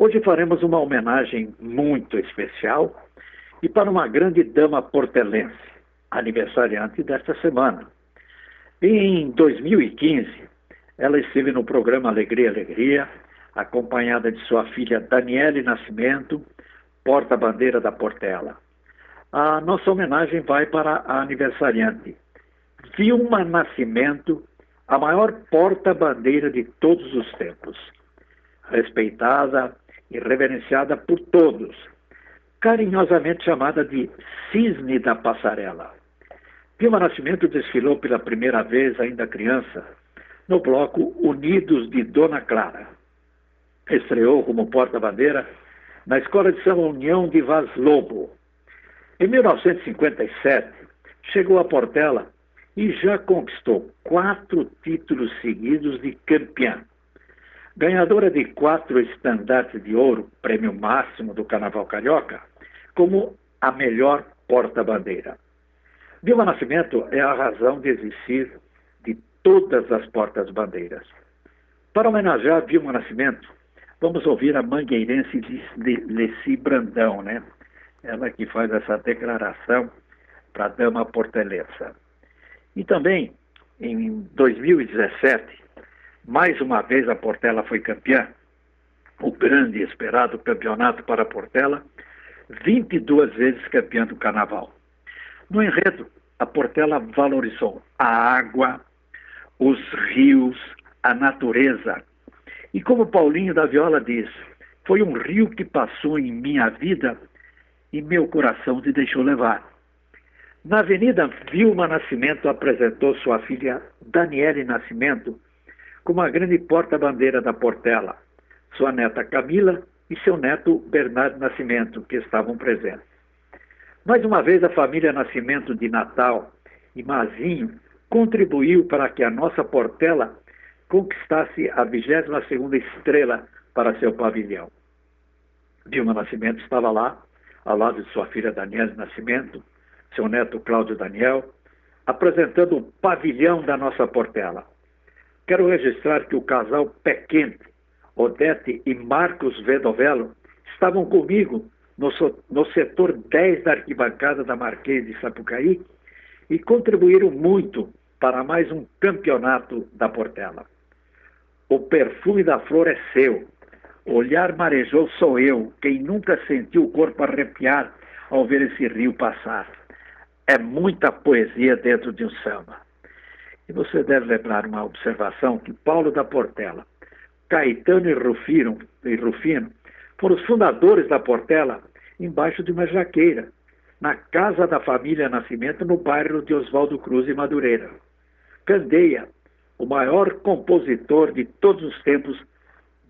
Hoje faremos uma homenagem muito especial e para uma grande dama portelense, aniversariante desta semana. Em 2015, ela esteve no programa Alegria, Alegria, acompanhada de sua filha Daniele Nascimento, porta-bandeira da Portela. A nossa homenagem vai para a aniversariante, Vilma Nascimento, a maior porta-bandeira de todos os tempos. Respeitada e reverenciada por todos, carinhosamente chamada de Cisne da Passarela. Vilma Nascimento desfilou pela primeira vez, ainda criança, no bloco Unidos de Dona Clara. Estreou como porta-bandeira na Escola de São União de Vaz Lobo. Em 1957, chegou a Portela e já conquistou quatro títulos seguidos de campeã. Ganhadora de quatro estandartes de ouro, prêmio máximo do Carnaval Carioca, como a melhor porta-bandeira. Vilma Nascimento é a razão de existir de todas as portas-bandeiras. Para homenagear Vilma Nascimento, vamos ouvir a mangueirense Leci Brandão, né? Ela que faz essa declaração para a dama portelença. E também, em 2017, mais uma vez a Portela foi campeã, o grande e esperado campeonato para a Portela, 22 vezes campeã do Carnaval. No enredo, a Portela valorizou a água, os rios, a natureza. E como Paulinho da Viola diz, foi um rio que passou em minha vida e meu coração se deixou levar. Na Avenida Vilma Nascimento apresentou sua filha Daniele Nascimento como a grande porta-bandeira da Portela, sua neta Camila e seu neto Bernardo Nascimento, que estavam presentes. Mais uma vez, a família Nascimento de Natal e Mazinho contribuiu para que a nossa Portela conquistasse a 22ª estrela para seu pavilhão. Dilma Nascimento estava lá, ao lado de sua filha Daniela Nascimento, seu neto Cláudio Daniel, apresentando o pavilhão da nossa Portela. Quero registrar que o casal Pé Quente, Odete e Marcos Vedovello, estavam comigo no, no setor 10 da arquibancada da Marquês de Sapucaí e contribuíram muito para mais um campeonato da Portela. O perfume da flor é seu. Olhar marejou sou eu, quem nunca sentiu o corpo arrepiar ao ver esse rio passar. É muita poesia dentro de um samba. E você deve lembrar uma observação que Paulo da Portela, Caetano e Rufino, e Rufino foram os fundadores da Portela embaixo de uma jaqueira, na casa da família Nascimento, no bairro de Oswaldo Cruz e Madureira. Candeia, o maior compositor de todos os tempos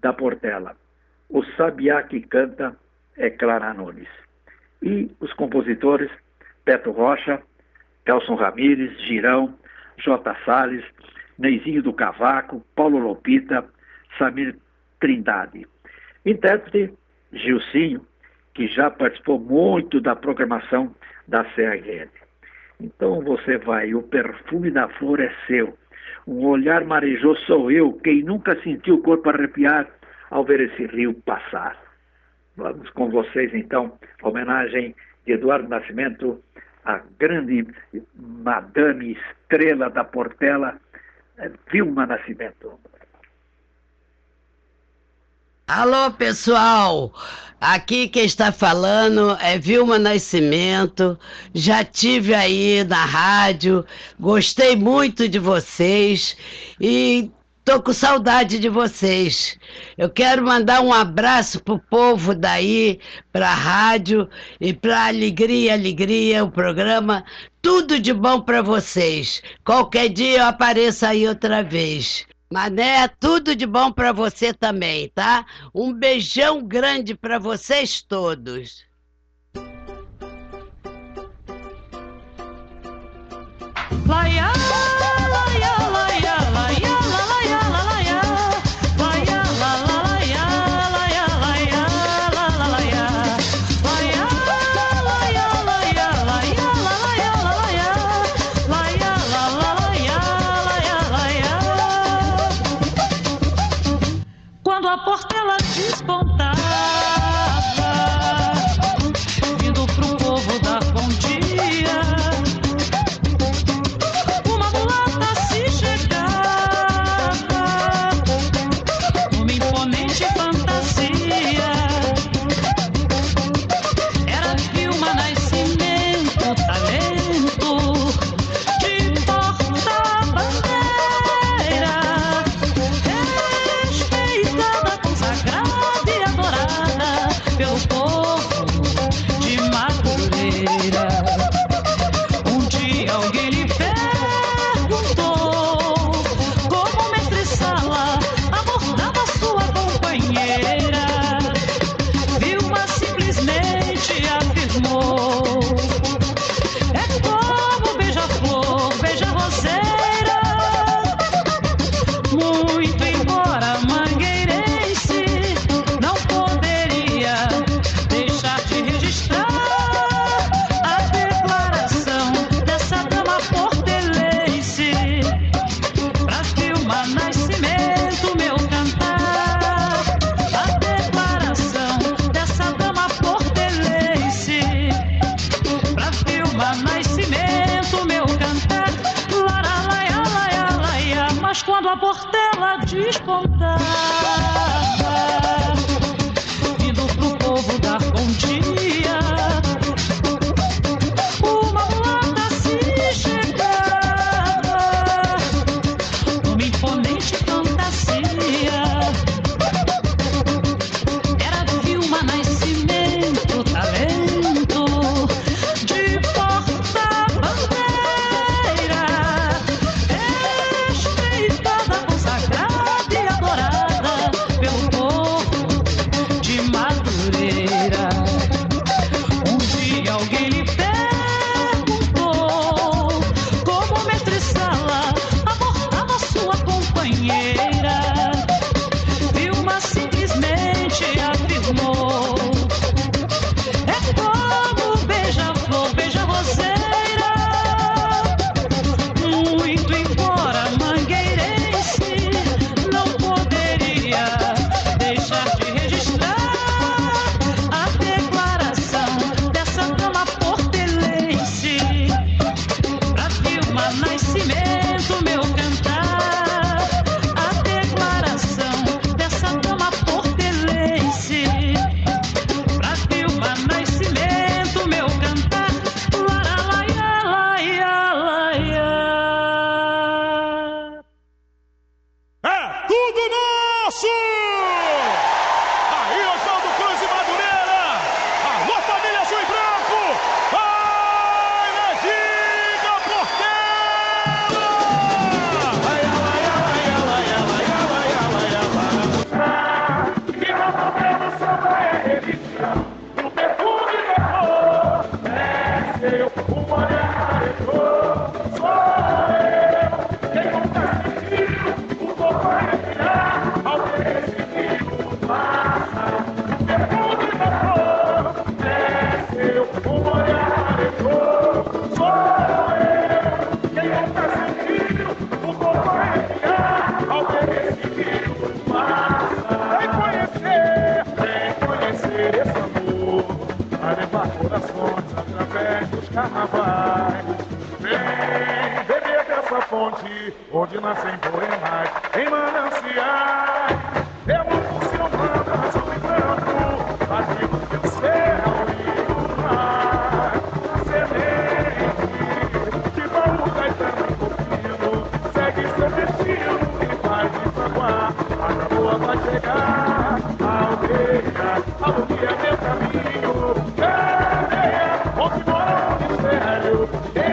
da Portela. O sabiá que canta é Clara Nunes. E os compositores Beto Rocha, Kelson Ramires, Girão, J. Salles, Neizinho do Cavaco, Paulo Lopita, Samir Trindade. Intérprete, Gilcinho, que já participou muito da programação da CRL. Então você vai, o perfume da flor é seu, um olhar marejoso sou eu, quem nunca sentiu o corpo arrepiar ao ver esse rio passar. Vamos com vocês então, homenagem de Eduardo Nascimento, a grande madame estrela da Portela, Vilma Nascimento. Alô, pessoal! Aqui quem está falando é Vilma Nascimento. Já tive aí na rádio, gostei muito de vocês e tô com saudade de vocês. Eu quero mandar um abraço pro povo daí, pra rádio e pra Alegria, Alegria, o programa. Tudo de bom para vocês. Qualquer dia eu apareço aí outra vez. Mané, tudo de bom para você também, tá? Um beijão grande para vocês todos. Laia, Messi! nossa fonte, onde nascem poemas em mananciais. seu a azul e branco, partido que é o céu e do mar. Semente de Paulo Caetano e Copino, segue seu destino e vai de Saguá. A canoa vai chegar, a aldeia, a lua é meu caminho. Cadeia, onde mora o mistério.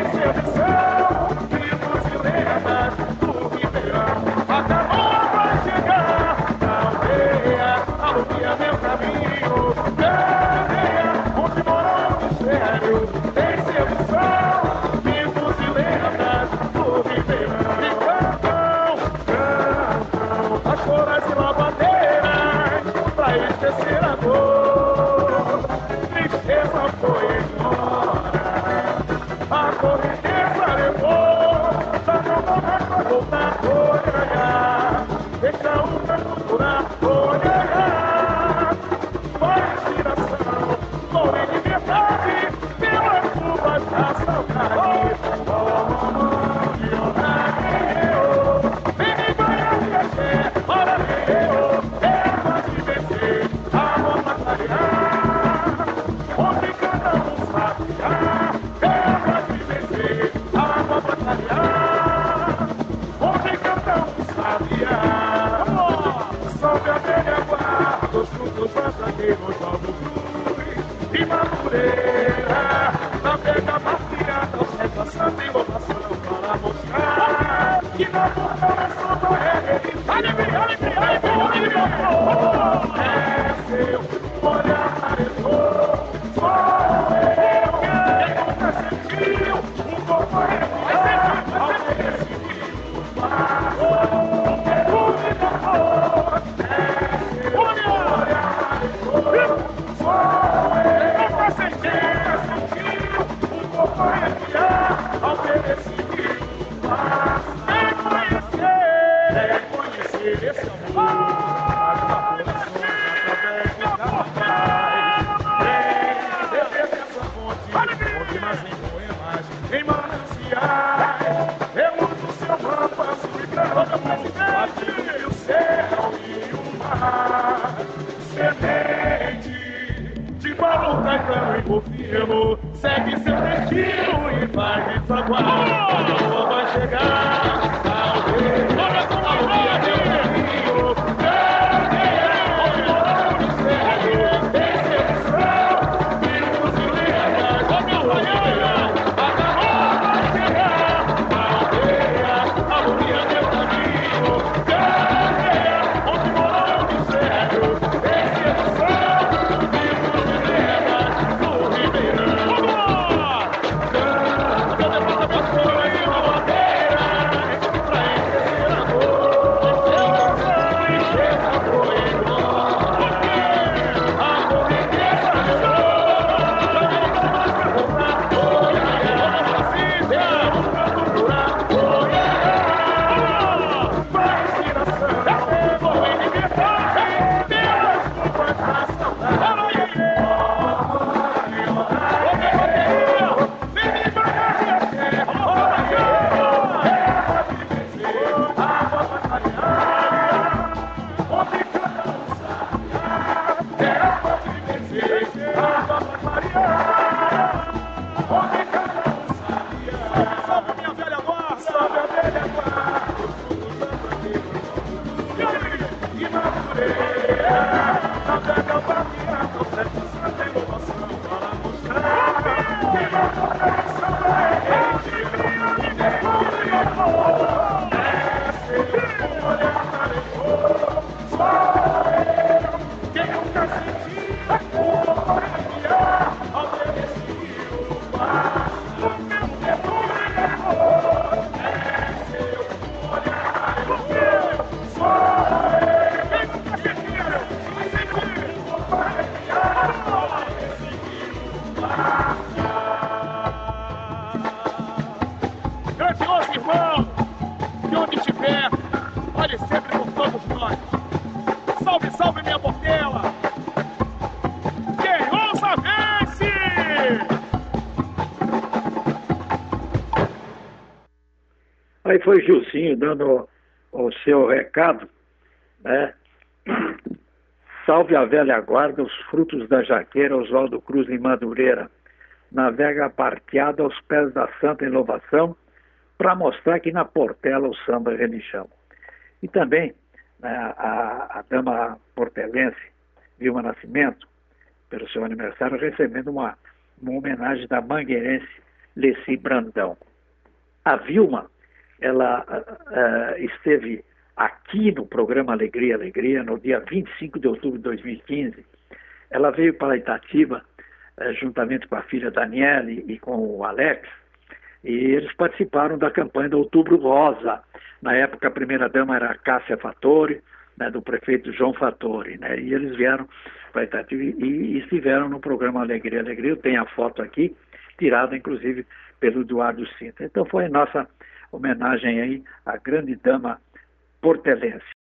corpo firmo, segue seu destino e faz isso agora. A boa vai chegar. Thank you. Foi Gilcinho dando o, o seu recado, né? Salve a velha guarda, os frutos da jaqueira, Oswaldo Cruz em Madureira. Navega parteado aos pés da santa inovação, para mostrar que na Portela o samba é religião. E também né, a, a dama portelense, Vilma Nascimento, pelo seu aniversário, recebendo uma, uma homenagem da mangueirense Leci Brandão. A Vilma, ela uh, esteve aqui no programa Alegria, Alegria, no dia 25 de outubro de 2015. Ela veio para Itatiba, uh, juntamente com a filha Daniele e com o Alex, e eles participaram da campanha do Outubro Rosa. Na época, a primeira-dama era Cássia Fattori, né, do prefeito João Fattori, né, e eles vieram para Itatiba e, e estiveram no programa Alegria, Alegria. Eu tenho a foto aqui, tirada inclusive pelo Eduardo Sinta. Então foi a nossa homenagem aí à grande dama portelense.